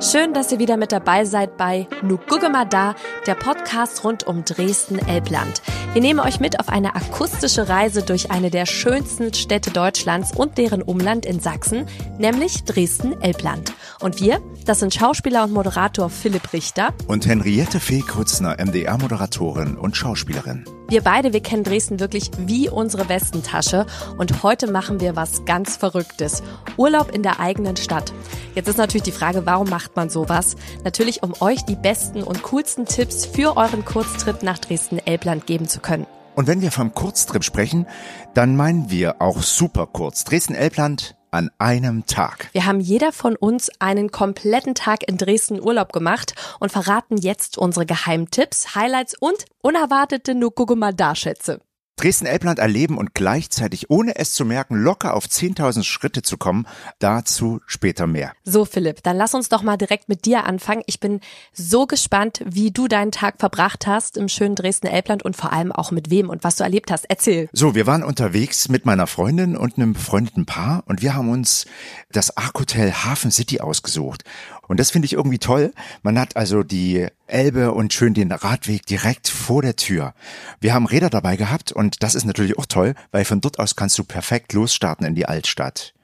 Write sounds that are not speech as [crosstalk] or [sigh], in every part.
Schön, dass ihr wieder mit dabei seid bei Nu gucke mal da, der Podcast rund um Dresden-Elbland. Wir nehmen euch mit auf eine akustische Reise durch eine der schönsten Städte Deutschlands und deren Umland in Sachsen, nämlich Dresden-Elbland. Und wir, das sind Schauspieler und Moderator Philipp Richter und Henriette Fee-Krützner, MDR-Moderatorin und Schauspielerin. Wir beide, wir kennen Dresden wirklich wie unsere Westentasche und heute machen wir was ganz Verrücktes. Urlaub in der eigenen Stadt. Jetzt ist natürlich die Frage, warum macht man sowas? Natürlich, um euch die besten und coolsten Tipps für euren Kurztrip nach Dresden-Elbland geben zu können. Und wenn wir vom Kurztrip sprechen, dann meinen wir auch super kurz. Dresden-Elbland an einem Tag. Wir haben jeder von uns einen kompletten Tag in Dresden Urlaub gemacht und verraten jetzt unsere Geheimtipps, Highlights und unerwartete Nukugumadar-Schätze. Dresden-Elbland erleben und gleichzeitig, ohne es zu merken, locker auf 10.000 Schritte zu kommen. Dazu später mehr. So, Philipp, dann lass uns doch mal direkt mit dir anfangen. Ich bin so gespannt, wie du deinen Tag verbracht hast im schönen Dresden-Elbland und vor allem auch mit wem und was du erlebt hast. Erzähl. So, wir waren unterwegs mit meiner Freundin und einem befreundeten Paar und wir haben uns das Ark Hotel Hafen City ausgesucht. Und das finde ich irgendwie toll. Man hat also die Elbe und schön den Radweg direkt vor der Tür. Wir haben Räder dabei gehabt und das ist natürlich auch toll, weil von dort aus kannst du perfekt losstarten in die Altstadt.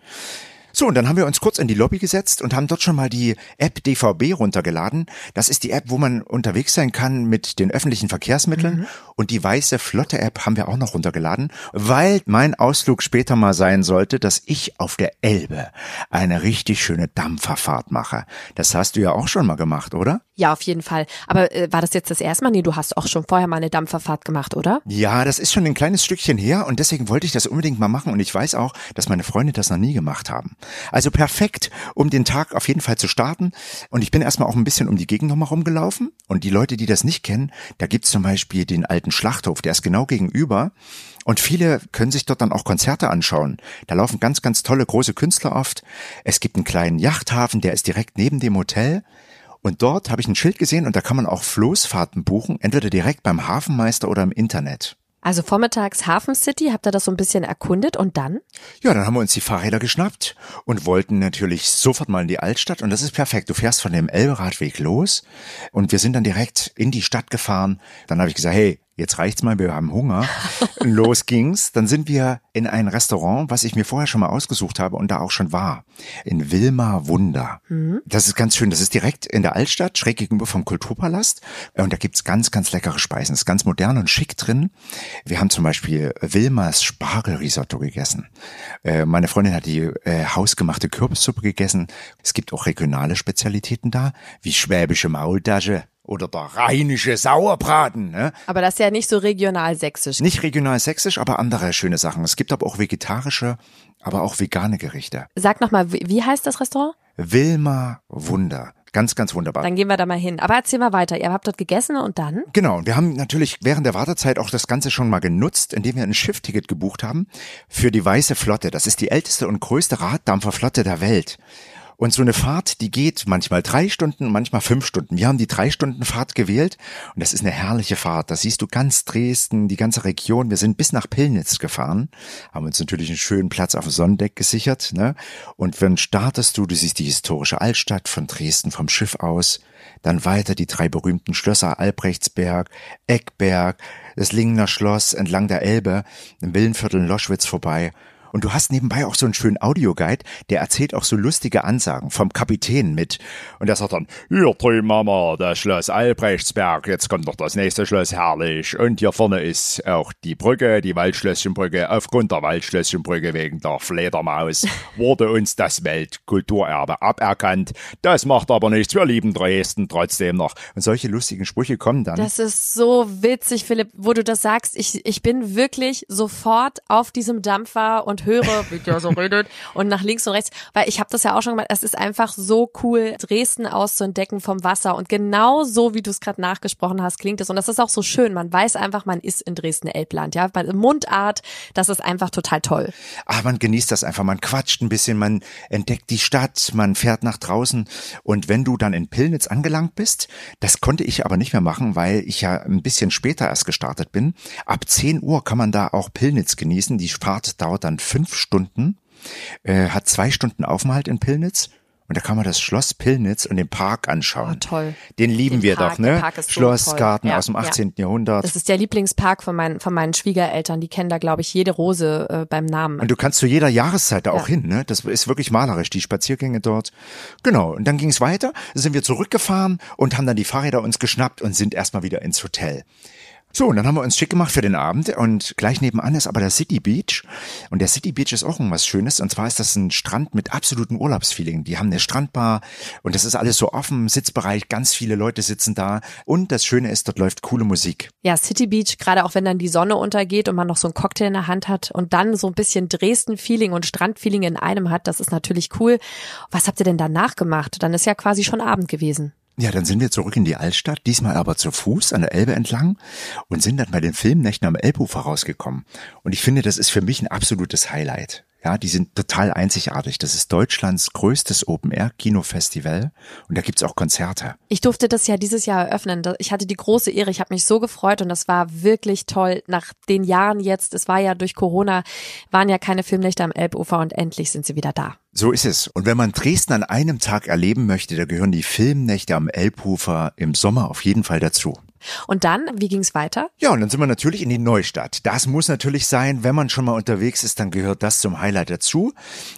So, und dann haben wir uns kurz in die Lobby gesetzt und haben dort schon mal die App DVB runtergeladen. Das ist die App, wo man unterwegs sein kann mit den öffentlichen Verkehrsmitteln. Mhm. Und die weiße Flotte App haben wir auch noch runtergeladen, weil mein Ausflug später mal sein sollte, dass ich auf der Elbe eine richtig schöne Dampferfahrt mache. Das hast du ja auch schon mal gemacht, oder? Ja, auf jeden Fall. Aber äh, war das jetzt das erste Mal? Nee, du hast auch schon vorher mal eine Dampferfahrt gemacht, oder? Ja, das ist schon ein kleines Stückchen her und deswegen wollte ich das unbedingt mal machen und ich weiß auch, dass meine Freunde das noch nie gemacht haben. Also perfekt, um den Tag auf jeden Fall zu starten. Und ich bin erstmal auch ein bisschen um die Gegend nochmal rumgelaufen. Und die Leute, die das nicht kennen, da gibt's zum Beispiel den alten Schlachthof, der ist genau gegenüber. Und viele können sich dort dann auch Konzerte anschauen. Da laufen ganz, ganz tolle große Künstler oft. Es gibt einen kleinen Yachthafen, der ist direkt neben dem Hotel. Und dort habe ich ein Schild gesehen und da kann man auch Floßfahrten buchen, entweder direkt beim Hafenmeister oder im Internet. Also vormittags Hafen City, habt ihr das so ein bisschen erkundet und dann? Ja, dann haben wir uns die Fahrräder geschnappt und wollten natürlich sofort mal in die Altstadt und das ist perfekt. Du fährst von dem Elberadweg los und wir sind dann direkt in die Stadt gefahren. Dann habe ich gesagt, hey, jetzt reicht's mal, wir haben Hunger. [laughs] Los ging's. Dann sind wir in ein Restaurant, was ich mir vorher schon mal ausgesucht habe und da auch schon war. In Wilma Wunder. Mhm. Das ist ganz schön. Das ist direkt in der Altstadt, schräg gegenüber vom Kulturpalast. Und da gibt's ganz, ganz leckere Speisen. Ist ganz modern und schick drin. Wir haben zum Beispiel Wilmas Spargelrisotto gegessen. Äh, meine Freundin hat die äh, hausgemachte Kürbissuppe gegessen. Es gibt auch regionale Spezialitäten da, wie schwäbische Maultasche oder der rheinische Sauerbraten. Ne? Aber das ist ja nicht so regional sächsisch. Nicht regional sächsisch, aber andere schöne Sachen. Es gibt aber auch vegetarische, aber auch vegane Gerichte. Sag nochmal, wie heißt das Restaurant? Wilma Wunder. Ganz, ganz wunderbar. Dann gehen wir da mal hin. Aber erzähl mal weiter. Ihr habt dort gegessen und dann? Genau. Wir haben natürlich während der Wartezeit auch das Ganze schon mal genutzt, indem wir ein Schiffticket gebucht haben für die Weiße Flotte. Das ist die älteste und größte Raddampferflotte der Welt. Und so eine Fahrt, die geht manchmal drei Stunden, manchmal fünf Stunden. Wir haben die drei Stunden Fahrt gewählt und das ist eine herrliche Fahrt. Da siehst du ganz Dresden, die ganze Region. Wir sind bis nach Pillnitz gefahren, haben uns natürlich einen schönen Platz auf dem Sonnendeck gesichert. Ne? Und wenn startest du, du siehst die historische Altstadt von Dresden vom Schiff aus, dann weiter die drei berühmten Schlösser Albrechtsberg, Eckberg, das Lingener Schloss entlang der Elbe, im Willenviertel Loschwitz vorbei und du hast nebenbei auch so einen schönen Audioguide, der erzählt auch so lustige Ansagen vom Kapitän mit. Und der sagt dann, hier drüben Mama, das Schloss Albrechtsberg, jetzt kommt noch das nächste Schloss, herrlich. Und hier vorne ist auch die Brücke, die Waldschlösschenbrücke. Aufgrund der Waldschlösschenbrücke wegen der Fledermaus [laughs] wurde uns das Weltkulturerbe aberkannt. Das macht aber nichts, wir lieben Dresden trotzdem noch. Und solche lustigen Sprüche kommen dann. Das ist so witzig, Philipp, wo du das sagst. Ich, ich bin wirklich sofort auf diesem Dampfer und höre, wie der so redet und nach links und rechts, weil ich habe das ja auch schon gemacht, es ist einfach so cool, Dresden auszuentdecken vom Wasser. Und genau so, wie du es gerade nachgesprochen hast, klingt es. Und das ist auch so schön, man weiß einfach, man ist in Dresden-Elbland, ja, Mundart, das ist einfach total toll. Ah, man genießt das einfach, man quatscht ein bisschen, man entdeckt die Stadt, man fährt nach draußen. Und wenn du dann in Pillnitz angelangt bist, das konnte ich aber nicht mehr machen, weil ich ja ein bisschen später erst gestartet bin. Ab 10 Uhr kann man da auch Pillnitz genießen, die Fahrt dauert dann fünf Stunden, äh, hat zwei Stunden Aufenthalt in Pillnitz Und da kann man das Schloss Pillnitz und den Park anschauen. Oh, toll. Den lieben Den wir Park, doch, ne? so Schlossgarten toll. Ja, aus dem ja. 18. Jahrhundert. Das ist der Lieblingspark von meinen, von meinen Schwiegereltern. Die kennen da, glaube ich, jede Rose äh, beim Namen. Und du kannst zu jeder Jahreszeit da auch Ja. hin, ne? Das ist wirklich malerisch, die Spaziergänge dort. Genau. Und dann ging es weiter, sind wir zurückgefahren und haben dann die Fahrräder uns geschnappt und sind erstmal wieder ins Hotel. So, und dann haben wir uns schick gemacht für den Abend und gleich nebenan ist aber der City Beach. Und der City Beach ist auch irgendwas Schönes. Und zwar ist das ein Strand mit absolutem Urlaubsfeeling. Die haben eine Strandbar und das ist alles so offen, Sitzbereich, ganz viele Leute sitzen da. Und das Schöne ist, dort läuft coole Musik. Ja, City Beach, gerade auch wenn dann die Sonne untergeht und man noch so einen Cocktail in der Hand hat und dann so ein bisschen Dresden-Feeling und Strand-Feeling in einem hat, das ist natürlich cool. Was habt ihr denn danach gemacht? Dann ist ja quasi schon Abend gewesen. Ja, dann sind wir zurück in die Altstadt, diesmal aber zu Fuß an der Elbe entlang und sind dann bei den Filmnächten am Elbufer rausgekommen. Und ich finde, das ist für mich ein absolutes Highlight. Ja, die sind total einzigartig. Das ist Deutschlands größtes Open-Air-Kinofestival und da gibt's auch Konzerte. Ich durfte das ja dieses Jahr eröffnen. Ich hatte die große Ehre. Ich habe mich so gefreut und das war wirklich toll. Nach den Jahren jetzt, es war ja durch Corona, waren ja keine Filmnächte am Elbufer und endlich sind sie wieder da. So ist es. Und wenn man Dresden an einem Tag erleben möchte, da gehören die Filmnächte am Elbufer im Sommer auf jeden Fall dazu. Und dann, wie ging's weiter? Ja, und dann sind wir natürlich in die Neustadt. Das muss natürlich sein, wenn man schon mal unterwegs ist, dann gehört das zum Highlight dazu.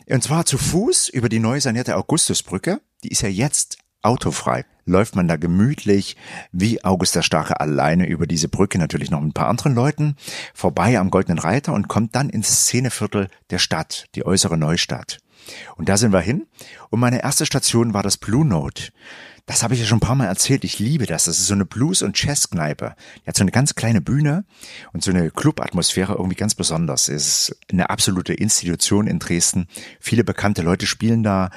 Und zwar zu Fuß über die neu sanierte Augustusbrücke. Die ist ja jetzt autofrei. Läuft man da gemütlich wie August der Starke alleine über diese Brücke, natürlich noch mit ein paar anderen Leuten, vorbei am Goldenen Reiter und kommt dann ins Szeneviertel der Stadt, die äußere Neustadt. Und da sind wir hin. Und meine erste Station war das Blue Note. Das habe ich ja schon ein paar Mal erzählt. Ich liebe das. Das ist so eine Blues- und Jazzkneipe. Die hat so eine ganz kleine Bühne und so eine Clubatmosphäre irgendwie ganz besonders. Es ist eine absolute Institution in Dresden. Viele bekannte Leute spielen da,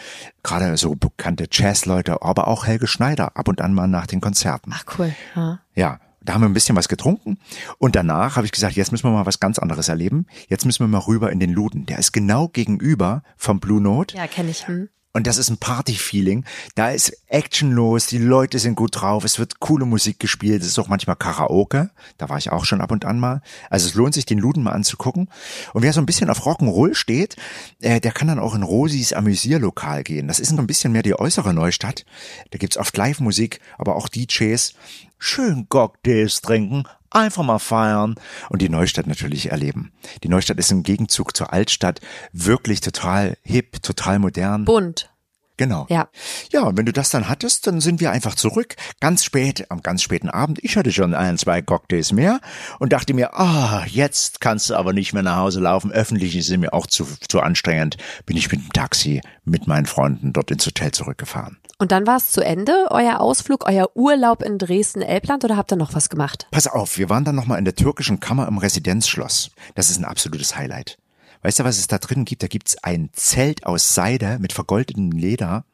gerade so bekannte Jazzleute, aber auch Helge Schneider ab und an mal nach den Konzerten. Ach cool. Ja. Ja, da haben wir ein bisschen was getrunken und danach habe ich gesagt, jetzt müssen wir mal was ganz anderes erleben. Jetzt müssen wir mal rüber in den Luden. Der ist genau gegenüber vom Blue Note. Ja, kenne ich. Hm. Und das ist ein Party-Feeling. Da ist Action los, die Leute sind gut drauf, es wird coole Musik gespielt, es ist auch manchmal Karaoke. Da war ich auch schon ab und an mal. Also es lohnt sich, den Luden mal anzugucken. Und wer so ein bisschen auf Rock'n'Roll steht, äh, der kann dann auch in Rosis Amüsierlokal gehen. Das ist noch ein bisschen mehr die äußere Neustadt. Da gibt's oft Live-Musik, aber auch DJs. Schön Cocktails trinken, einfach mal feiern und die Neustadt natürlich erleben. Die Neustadt ist im Gegenzug zur Altstadt wirklich total hip, total modern. Bunt. Genau. Ja. Ja, und wenn du das dann hattest, dann sind wir einfach zurück, ganz spät, am ganz späten Abend. Ich hatte schon ein, zwei Cocktails mehr und dachte mir, ah, jetzt kannst du aber nicht mehr nach Hause laufen. Öffentlich ist mir auch zu, zu anstrengend. Bin ich mit dem Taxi mit meinen Freunden dort ins Hotel zurückgefahren. Und dann war es zu Ende, euer Ausflug, euer Urlaub in Dresden-Elbland oder habt ihr noch was gemacht? Pass auf, wir waren dann nochmal in der türkischen Kammer im Residenzschloss. Das ist ein absolutes Highlight. Weißt du, was es da drin gibt? Da gibt's ein Zelt aus Seide mit vergoldetem Leder.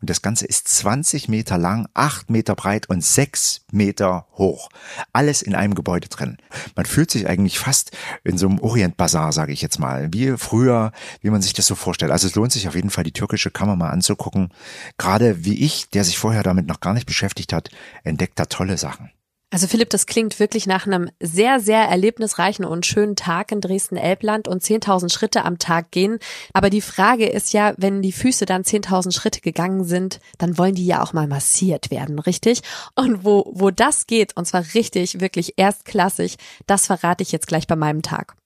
Und das Ganze ist 20 Meter lang, 8 Meter breit und 6 Meter hoch. Alles in einem Gebäude drin. Man fühlt sich eigentlich fast in so einem Orientbazar, sage ich jetzt mal. Wie früher, wie man sich das so vorstellt. Also es lohnt sich auf jeden Fall, die türkische Kammer mal anzugucken. Gerade wie ich, der sich vorher damit noch gar nicht beschäftigt hat, entdeckt da tolle Sachen. Also Philipp, das klingt wirklich nach einem sehr, sehr erlebnisreichen und schönen Tag in Dresden-Elbland und 10.000 Schritte am Tag gehen. Aber die Frage ist ja, wenn die Füße dann 10.000 Schritte gegangen sind, dann wollen die ja auch mal massiert werden, richtig? Und wo, wo das geht, und zwar richtig, wirklich erstklassig, das verrate ich jetzt gleich bei meinem Tag.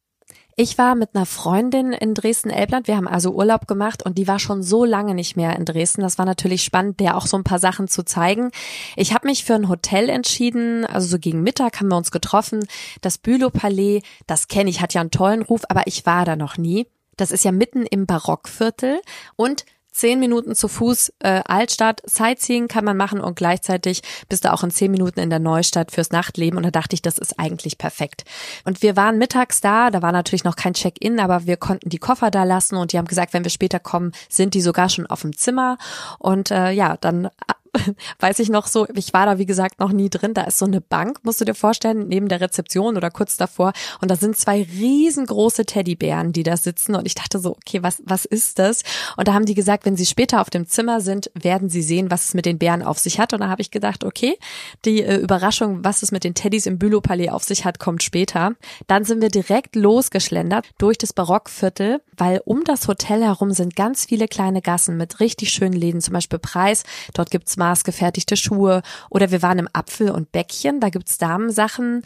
Ich war mit einer Freundin in Dresden-Elbland. Wir haben also Urlaub gemacht und die war schon so lange nicht mehr in Dresden. Das war natürlich spannend, der auch so ein paar Sachen zu zeigen. Ich habe mich für ein Hotel entschieden. Also so gegen Mittag haben wir uns getroffen. Das Bülow-Palais, das kenne ich, hat ja einen tollen Ruf, aber ich war da noch nie. Das ist ja mitten im Barockviertel und Zehn Minuten zu Fuß äh, Altstadt, Sightseeing kann man machen und gleichzeitig bist du auch in zehn Minuten in der Neustadt fürs Nachtleben. Und da dachte ich, das ist eigentlich perfekt. Und wir waren mittags da, da war natürlich noch kein Check-in, aber wir konnten die Koffer da lassen. Und die haben gesagt, wenn wir später kommen, sind die sogar schon auf dem Zimmer. Und äh, ja, dann [laughs] weiß ich noch so, ich war da wie gesagt noch nie drin, da ist so eine Bank, musst du dir vorstellen, neben der Rezeption oder kurz davor. Und da sind zwei riesengroße Teddybären, die da sitzen. Und ich dachte so, okay, was, was ist das? Und da haben die gesagt, wenn sie später auf dem Zimmer sind, werden sie sehen, was es mit den Bären auf sich hat. Und da habe ich gedacht, okay, die äh, Überraschung, was es mit den Teddys im Bülowpalais auf sich hat, kommt später. Dann sind wir direkt losgeschlendert durch das Barockviertel, weil um das Hotel herum sind ganz viele kleine Gassen mit richtig schönen Läden, zum Beispiel Preis, dort gibt's maßgefertigte Schuhe oder wir waren im Apfel und Bäckchen, da gibt's Damensachen.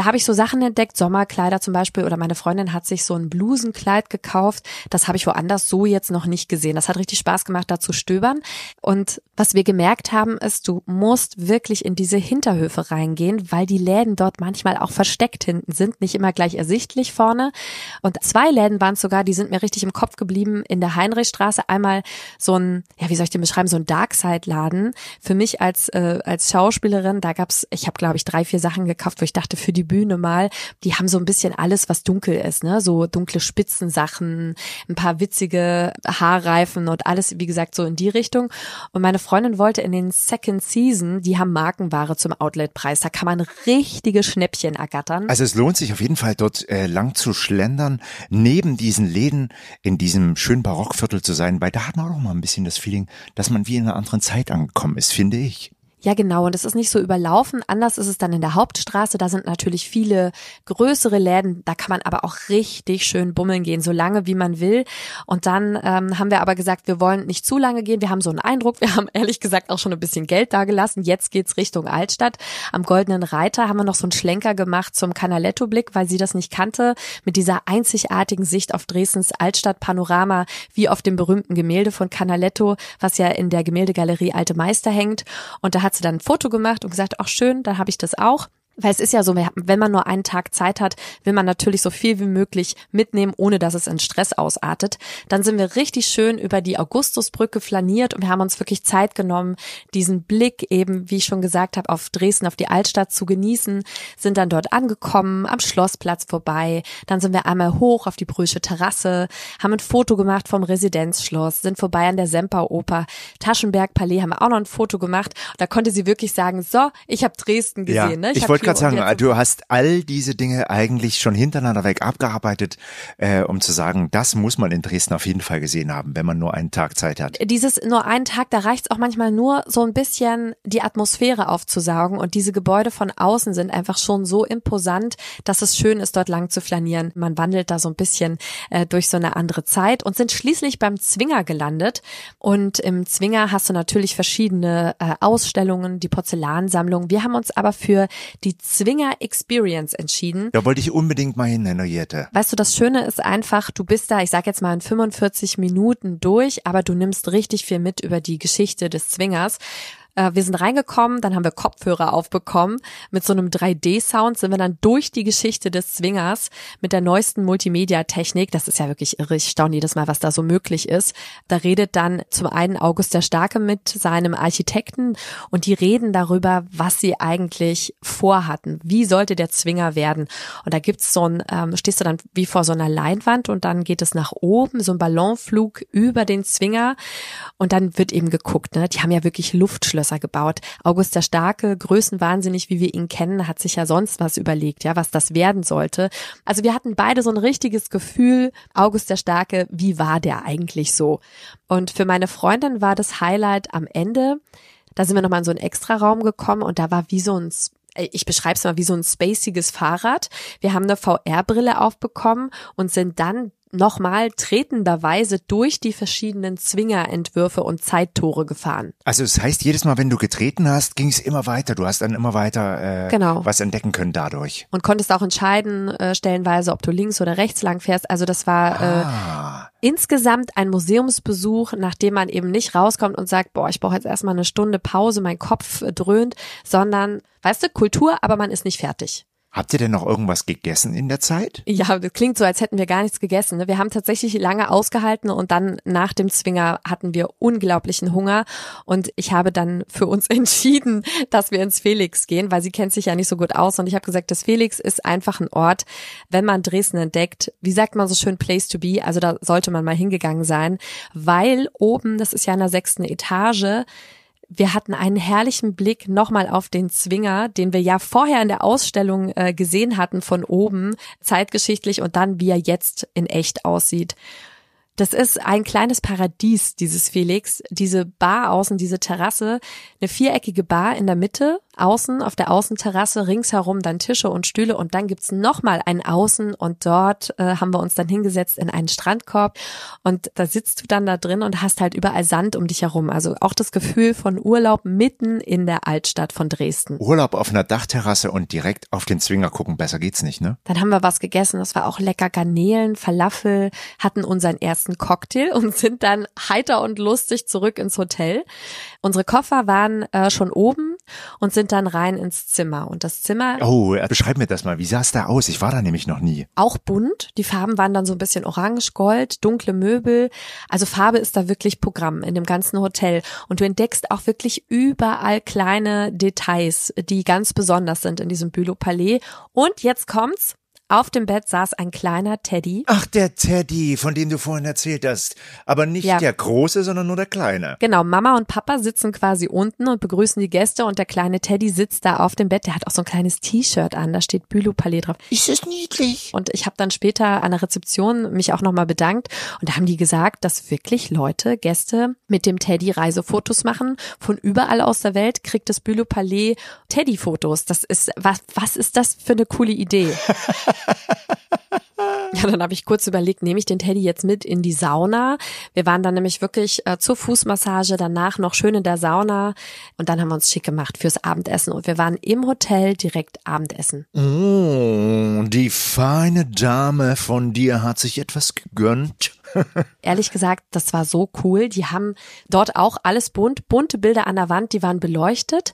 Da habe ich so Sachen entdeckt, Sommerkleider zum Beispiel oder meine Freundin hat sich so ein Blusenkleid gekauft. Das habe ich woanders so jetzt noch nicht gesehen. Das hat richtig Spaß gemacht, da zu stöbern. Und was wir gemerkt haben, ist, du musst wirklich in diese Hinterhöfe reingehen, weil die Läden dort manchmal auch versteckt hinten sind, nicht immer gleich ersichtlich vorne. Und zwei Läden waren es sogar, die sind mir richtig im Kopf geblieben in der Heinrichstraße. Einmal so ein, ja, wie soll ich den beschreiben, so ein Darkside-Laden. Für mich als, äh, als Schauspielerin, da gab's, ich habe, glaube ich, drei, vier Sachen gekauft, wo ich dachte, für die Bühne mal, die haben so ein bisschen alles, was dunkel ist, ne? So dunkle Spitzensachen, ein paar witzige Haarreifen und alles, wie gesagt, so in die Richtung. Und meine Freundin wollte in den Second Season, die haben Markenware zum Outletpreis. Da kann man richtige Schnäppchen ergattern. Also es lohnt sich auf jeden Fall dort äh, lang zu schlendern, neben diesen Läden in diesem schönen Barockviertel zu sein, weil da hat man auch mal ein bisschen das Feeling, dass man wie in einer anderen Zeit angekommen ist, finde ich. Ja, genau. Und es ist nicht so überlaufen. Anders ist es dann in der Hauptstraße. Da sind natürlich viele größere Läden. Da kann man aber auch richtig schön bummeln gehen, so lange wie man will. Und dann ähm, haben wir aber gesagt, wir wollen nicht zu lange gehen. Wir haben so einen Eindruck. Wir [laughs] haben ehrlich gesagt auch schon ein bisschen Geld dagelassen. Jetzt geht's Richtung Altstadt. Am Goldenen Reiter haben wir noch so einen Schlenker gemacht zum Canaletto-Blick, weil sie das nicht kannte. Mit dieser einzigartigen Sicht auf Dresdens Altstadtpanorama, wie auf dem berühmten Gemälde von Canaletto, was ja in der Gemäldegalerie Alte Meister hängt. Und da hat sie dann ein Foto gemacht und gesagt, ach schön, dann habe ich das auch. Weil es ist ja so, wenn man nur einen Tag Zeit hat, will man natürlich so viel wie möglich mitnehmen, ohne dass es in Stress ausartet. Dann sind wir richtig schön über die Augustusbrücke flaniert und wir haben uns wirklich Zeit genommen, diesen Blick eben, wie ich schon gesagt habe, auf Dresden, auf die Altstadt zu genießen, sind dann dort angekommen, am Schlossplatz vorbei. Dann sind wir einmal hoch auf die Brüsche Terrasse, haben ein Foto gemacht vom Residenzschloss, sind vorbei an der Semperoper, Taschenberg Palais haben wir auch noch ein Foto gemacht. Und da konnte sie wirklich sagen, so, ich habe Dresden gesehen. Ja, ne? Ich, ich wollte gerade sagen, du hast all diese Dinge eigentlich schon hintereinander weg abgearbeitet, äh, um zu sagen, das muss man in Dresden auf jeden Fall gesehen haben, wenn man nur einen Tag Zeit hat. Dieses nur einen Tag, da reicht es auch manchmal nur so ein bisschen die Atmosphäre aufzusaugen und diese Gebäude von außen sind einfach schon so imposant, dass es schön ist, dort lang zu flanieren. Man wandelt da so ein bisschen äh, durch so eine andere Zeit und sind schließlich beim Zwinger gelandet und im Zwinger hast du natürlich verschiedene äh, Ausstellungen, die Porzellansammlung. Wir haben uns aber für die Zwinger Experience entschieden. Da wollte ich unbedingt mal hin, Henriette. Weißt du, das Schöne ist einfach, du bist da, ich sag jetzt mal in 45 Minuten durch, aber du nimmst richtig viel mit über die Geschichte des Zwingers. Äh, wir sind reingekommen, dann haben wir Kopfhörer aufbekommen. Mit so einem 3D-Sound sind wir dann durch die Geschichte des Zwingers mit der neuesten Multimedia-Technik. Das ist ja wirklich irre. Ich staune jedes Mal, was da so möglich ist. Da redet dann zum einen August der Starke mit seinem Architekten und die reden darüber, was sie eigentlich vorhatten. Wie sollte der Zwinger werden? Und da gibt's so ein, ähm, stehst du dann wie vor so einer Leinwand und dann geht es nach oben, so ein Ballonflug über den Zwinger und dann wird eben geguckt. Ne? Die haben ja wirklich Luftschlösser gebaut. August der Starke, größenwahnsinnig, wie wir ihn kennen, hat sich ja sonst was überlegt, ja, was das werden sollte. Also wir hatten beide so ein richtiges Gefühl, August der Starke, wie war der eigentlich so? Und für meine Freundin war das Highlight am Ende, da sind wir nochmal in so einen Extraraum gekommen und da war wie so ein ich beschreibe es mal wie so ein spaciges Fahrrad. Wir haben eine VR-Brille aufbekommen und sind dann nochmal tretenderweise durch die verschiedenen Zwingerentwürfe und Zeittore gefahren. Also das heißt, jedes Mal, wenn du getreten hast, ging es immer weiter. Du hast dann immer weiter äh, genau. was entdecken können dadurch. Und konntest auch entscheiden, äh, stellenweise, ob du links oder rechts lang fährst. Also das war äh, ah. äh, insgesamt ein Museumsbesuch, nachdem man eben nicht rauskommt und sagt, boah, ich brauche jetzt erstmal eine Stunde Pause, mein Kopf äh, dröhnt, sondern, weißt du, Kultur, aber man ist nicht fertig. Habt ihr denn noch irgendwas gegessen in der Zeit? Ja, das klingt so, als hätten wir gar nichts gegessen. Ne? Wir haben tatsächlich lange ausgehalten und dann nach dem Zwinger hatten wir unglaublichen Hunger und ich habe dann für uns [laughs] entschieden, dass wir ins Felix gehen, weil sie kennt sich ja nicht so gut aus und ich habe gesagt, das Felix ist einfach ein Ort, wenn man Dresden entdeckt, wie sagt man so schön, place to be, also da sollte man mal hingegangen sein, weil oben, das ist ja in der sechsten Etage, wir hatten einen herrlichen Blick nochmal auf den Zwinger, den wir ja vorher in der Ausstellung äh, gesehen hatten von oben, zeitgeschichtlich und dann wie er jetzt in echt aussieht. Das ist ein kleines Paradies, dieses Felix. Diese Bar außen, diese Terrasse, eine viereckige Bar in der Mitte, außen auf der Außenterrasse ringsherum dann Tische und Stühle und dann gibt's nochmal ein Außen und dort äh, haben wir uns dann hingesetzt in einen Strandkorb und da sitzt du dann da drin und hast halt überall Sand um dich herum. Also auch das Gefühl von Urlaub mitten in der Altstadt von Dresden. Urlaub auf einer Dachterrasse und direkt auf den Zwinger gucken, besser geht's nicht, ne? Dann haben wir was gegessen, das war auch lecker Garnelen, Falafel, hatten unseren ersten Cocktail [laughs] und sind dann heiter und lustig zurück ins Hotel. Unsere Koffer waren äh, schon oben und sind dann rein ins Zimmer. Und das Zimmer. Oh, beschreib mir das mal. Wie sah es da aus? Ich war da nämlich noch nie. Auch bunt. Die Farben waren dann so ein bisschen orange, gold, dunkle Möbel. Also Farbe ist da wirklich Programm in dem ganzen Hotel. Und du entdeckst auch wirklich überall kleine Details, die ganz besonders sind in diesem Bülow Palais. Und jetzt kommt's. Auf dem Bett saß ein kleiner Teddy. Ach, der Teddy, von dem du vorhin erzählt hast. Aber nicht ja. der große, sondern nur der kleine. Genau, Mama und Papa sitzen quasi unten und begrüßen die Gäste und der kleine Teddy sitzt da auf dem Bett. Der hat auch so ein kleines T-Shirt an, da steht Bülow Palais drauf. Ist das niedlich? Und ich habe dann später an der Rezeption mich auch nochmal bedankt und da haben die gesagt, dass wirklich Leute, Gäste mit dem Teddy Reisefotos machen. Von überall aus der Welt kriegt das Bülow Palais Teddy-Fotos. Das ist, was, was ist das für eine coole Idee? [laughs] [laughs] Ja, dann habe ich kurz überlegt, nehme ich den Teddy jetzt mit in die Sauna? Wir waren dann nämlich wirklich äh, zur Fußmassage, danach noch schön in der Sauna und dann haben wir uns schick gemacht fürs Abendessen und wir waren im Hotel direkt Abendessen. Oh, die feine Dame von dir hat sich etwas gegönnt. Ehrlich gesagt, das war so cool. Die haben dort auch alles bunt, bunte Bilder an der Wand, die waren beleuchtet.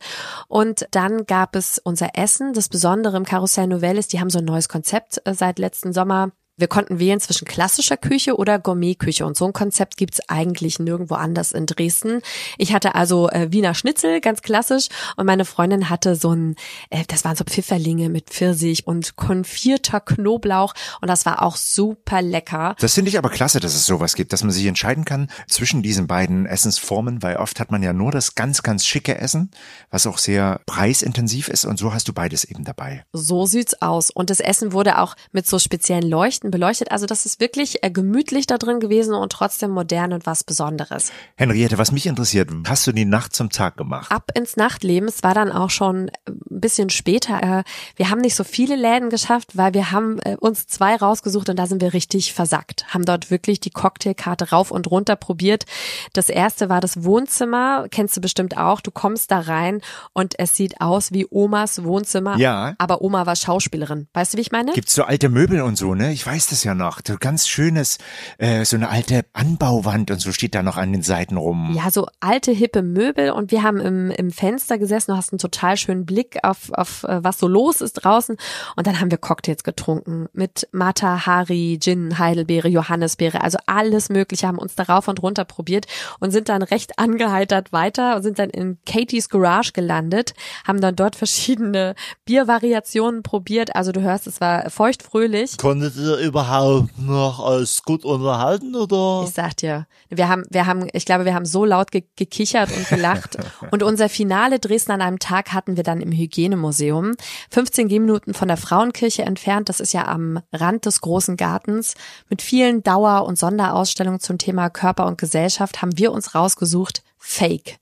Und dann gab es unser Essen. Das Besondere im Karussell Novelle ist, die haben so ein neues Konzept äh, seit letzten Sommer wir konnten wählen zwischen klassischer Küche oder Gourmetküche und so ein Konzept gibt's eigentlich nirgendwo anders in Dresden. Ich hatte also äh, Wiener Schnitzel, ganz klassisch, und meine Freundin hatte so ein, äh, das waren so Pfifferlinge mit Pfirsich und konfierter Knoblauch und das war auch super lecker. Das finde ich aber klasse, dass es sowas gibt, dass man sich entscheiden kann zwischen diesen beiden Essensformen, weil oft hat man ja nur das ganz, ganz schicke Essen, was auch sehr preisintensiv ist und so hast du beides eben dabei. So sieht's aus und das Essen wurde auch mit so speziellen Leuchten Leuchten beleuchtet. Also das ist wirklich äh, gemütlich da drin gewesen und trotzdem modern und was Besonderes. Henriette, was mich interessiert, hast du die Nacht zum Tag gemacht? Ab ins Nachtleben. Es war dann auch schon ein bisschen später. Äh, wir haben nicht so viele Läden geschafft, weil wir haben äh, uns zwei rausgesucht und da sind wir richtig versackt. Haben dort wirklich die Cocktailkarte rauf und runter probiert. Das erste war das Wohnzimmer. Kennst du bestimmt auch. Du kommst da rein und es sieht aus wie Omas Wohnzimmer. Ja. Aber Oma war Schauspielerin. Weißt du, wie ich meine? Gibt's so alte Möbel und so, ne? Ich weiß weiß das ja noch. So ganz schönes, äh, so eine alte Anbauwand und so steht da noch an den Seiten rum. Ja, so alte, hippe Möbel und wir haben im, im Fenster gesessen, du hast einen total schönen Blick auf, auf äh, was so los ist draußen und dann haben wir Cocktails getrunken mit Mata, Hari, Gin, Heidelbeere, Johannisbeere, also alles mögliche, haben uns darauf und runter probiert und sind dann recht angeheitert weiter und sind dann in Katie's Garage gelandet, haben dann dort verschiedene Biervariationen probiert, also du hörst, es war feuchtfröhlich. Konntet ihr überhaupt noch als gut unterhalten oder? Ich sag dir, wir haben, wir haben, ich glaube, wir haben so laut ge gekichert und gelacht. [laughs] und unser Finale Dresden an einem Tag hatten wir dann im Hygienemuseum. 15 Gehminuten von der Frauenkirche entfernt. Das ist ja am Rand des großen Gartens. Mit vielen Dauer- und Sonderausstellungen zum Thema Körper und Gesellschaft haben wir uns rausgesucht Fake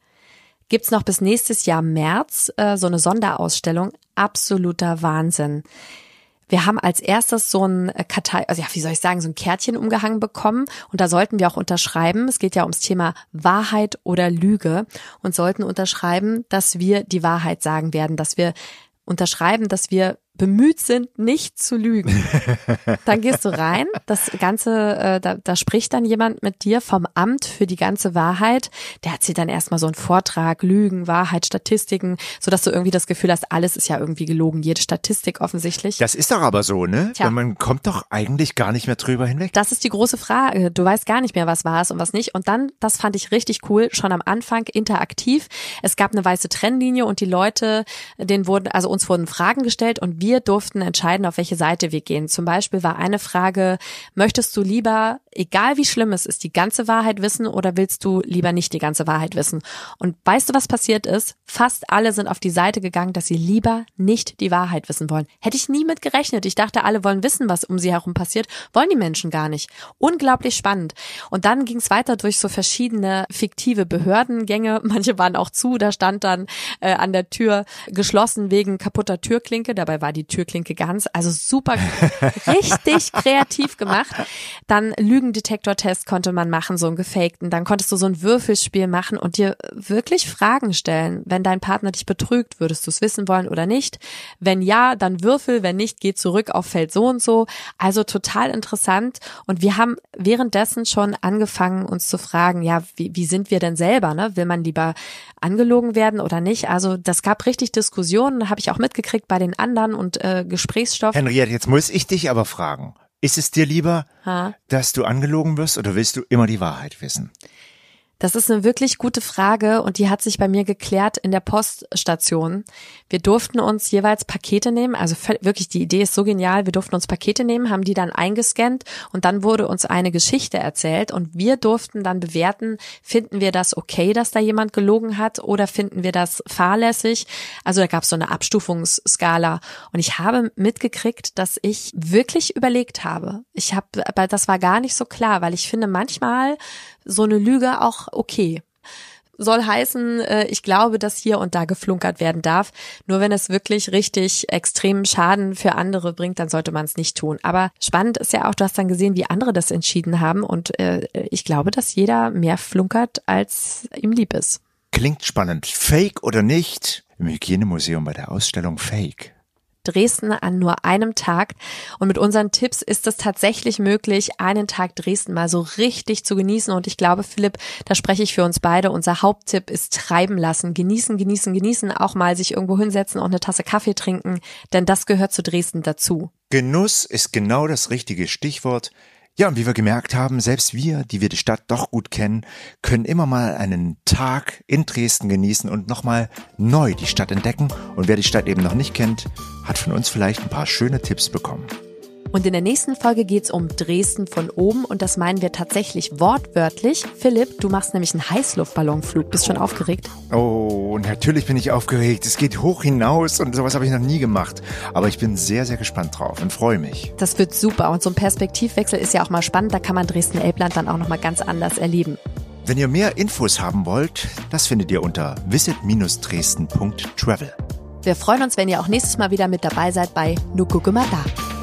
gibt's noch bis nächstes Jahr März äh, so eine Sonderausstellung. Absoluter Wahnsinn. Wir haben als erstes so ein äh, Kartei, also ja, wie soll ich sagen, so ein Kärtchen umgehangen bekommen und da sollten wir auch unterschreiben. Es geht ja ums Thema Wahrheit oder Lüge und sollten unterschreiben, dass wir die Wahrheit sagen werden, dass wir unterschreiben, dass wir bemüht sind, nicht zu lügen. [laughs] Dann gehst du rein, das Ganze, äh, da, da spricht dann jemand mit dir vom Amt für die ganze Wahrheit. Der erzählt dann erstmal so einen Vortrag, Lügen, Wahrheit, Statistiken, so dass du irgendwie das Gefühl hast, alles ist ja irgendwie gelogen, jede Statistik offensichtlich. Das ist doch aber so, ne? Tja. Man kommt doch eigentlich gar nicht mehr drüber hinweg. Das ist die große Frage. Du weißt gar nicht mehr, was war es und was nicht. Und dann, das fand ich richtig cool, schon am Anfang interaktiv. Es gab eine weiße Trennlinie und die Leute, denen wurden, also uns wurden Fragen gestellt und wir durften entscheiden, auf welche Seite wir gehen. Zum Beispiel war eine Frage, möchtest du lieber egal wie schlimm es ist, die ganze Wahrheit wissen oder willst du lieber nicht die ganze Wahrheit wissen? Und weißt du, was passiert ist? Fast alle sind auf die Seite gegangen, dass sie lieber nicht die Wahrheit wissen wollen. Hätte ich nie mit gerechnet. Ich dachte, alle wollen wissen, was um sie herum passiert. Wollen die Menschen gar nicht. Unglaublich spannend. Und dann ging es weiter durch so verschiedene fiktive Behördengänge. [laughs] Manche waren auch zu. Da stand dann äh, an der Tür geschlossen wegen kaputter Türklinke. Dabei war die Türklinke ganz. Also super, [laughs] richtig kreativ gemacht. Dann Lügendetektortest konnte man machen, so einen gefakten. Dann konntest du so ein Würfelspiel machen und dir wirklich Fragen stellen. Wenn dein Partner dich betrügt, würdest du es wissen wollen oder nicht? Wenn ja, dann würfel. Wenn nicht, geh zurück auf Feld so und so. Also total interessant. Und wir haben währenddessen schon angefangen, uns zu fragen, ja, wie, wie sind wir denn selber? Ne? Will man lieber angelogen werden oder nicht? Also das gab richtig Diskussionen, habe ich auch mitgekriegt bei den anderen und äh, Gesprächsstoff. Henriette, jetzt muss ich dich aber fragen. Ist es dir lieber, Ha? dass du angelogen wirst oder willst du immer die Wahrheit wissen? Das ist eine wirklich gute Frage und die hat sich bei mir geklärt in der Poststation. Wir durften uns jeweils Pakete nehmen, also wirklich die Idee ist so genial, wir durften uns Pakete nehmen, haben die dann eingescannt und dann wurde uns eine Geschichte erzählt und wir durften dann bewerten, finden wir das okay, dass da jemand gelogen hat oder finden wir das fahrlässig? Also da gab es so eine Abstufungsskala und ich habe mitgekriegt, dass ich wirklich überlegt habe. Ich habe, aber das war gar nicht so klar, weil ich finde manchmal so eine Lüge auch okay. Soll heißen, äh, ich glaube, dass hier und da geflunkert werden darf. Nur wenn es wirklich richtig extremen Schaden für andere bringt, dann sollte man es nicht tun. Aber spannend ist ja auch, du hast dann gesehen, wie andere das entschieden haben. Und äh, ich glaube, dass jeder mehr flunkert, als ihm lieb ist. Klingt spannend. Fake oder nicht? Im Hygienemuseum bei der Ausstellung Fake. Dresden an nur einem Tag. Und mit unseren Tipps ist es tatsächlich möglich, einen Tag Dresden mal so richtig zu genießen. Und ich glaube, Philipp, da spreche ich für uns beide. Unser Haupttipp ist treiben lassen. Genießen, genießen, genießen. Auch mal sich irgendwo hinsetzen und eine Tasse Kaffee trinken. Denn das gehört zu Dresden dazu. Genuss ist genau das richtige Stichwort. Ja, und wie wir gemerkt haben, selbst wir, die wir die Stadt doch gut kennen, können immer mal einen Tag in Dresden genießen und nochmal neu die Stadt entdecken. Und wer die Stadt eben noch nicht kennt, hat von uns vielleicht ein paar schöne Tipps bekommen. Und in der nächsten Folge geht's um Dresden von oben und das meinen wir tatsächlich wortwörtlich. Philipp, du machst nämlich einen Heißluftballonflug. Bist schon aufgeregt? Oh, natürlich bin ich aufgeregt. Es geht hoch hinaus und sowas habe ich noch nie gemacht. Aber ich bin sehr, sehr gespannt drauf und freue mich. Das wird super und so ein Perspektivwechsel ist ja auch mal spannend. Da kann man Dresden-Elbland dann auch nochmal ganz anders erleben. Wenn ihr mehr Infos haben wollt, das findet ihr unter visit-dresden.travel. Wir freuen uns, wenn ihr auch nächstes Mal wieder mit dabei seid bei Nu gucke mal da.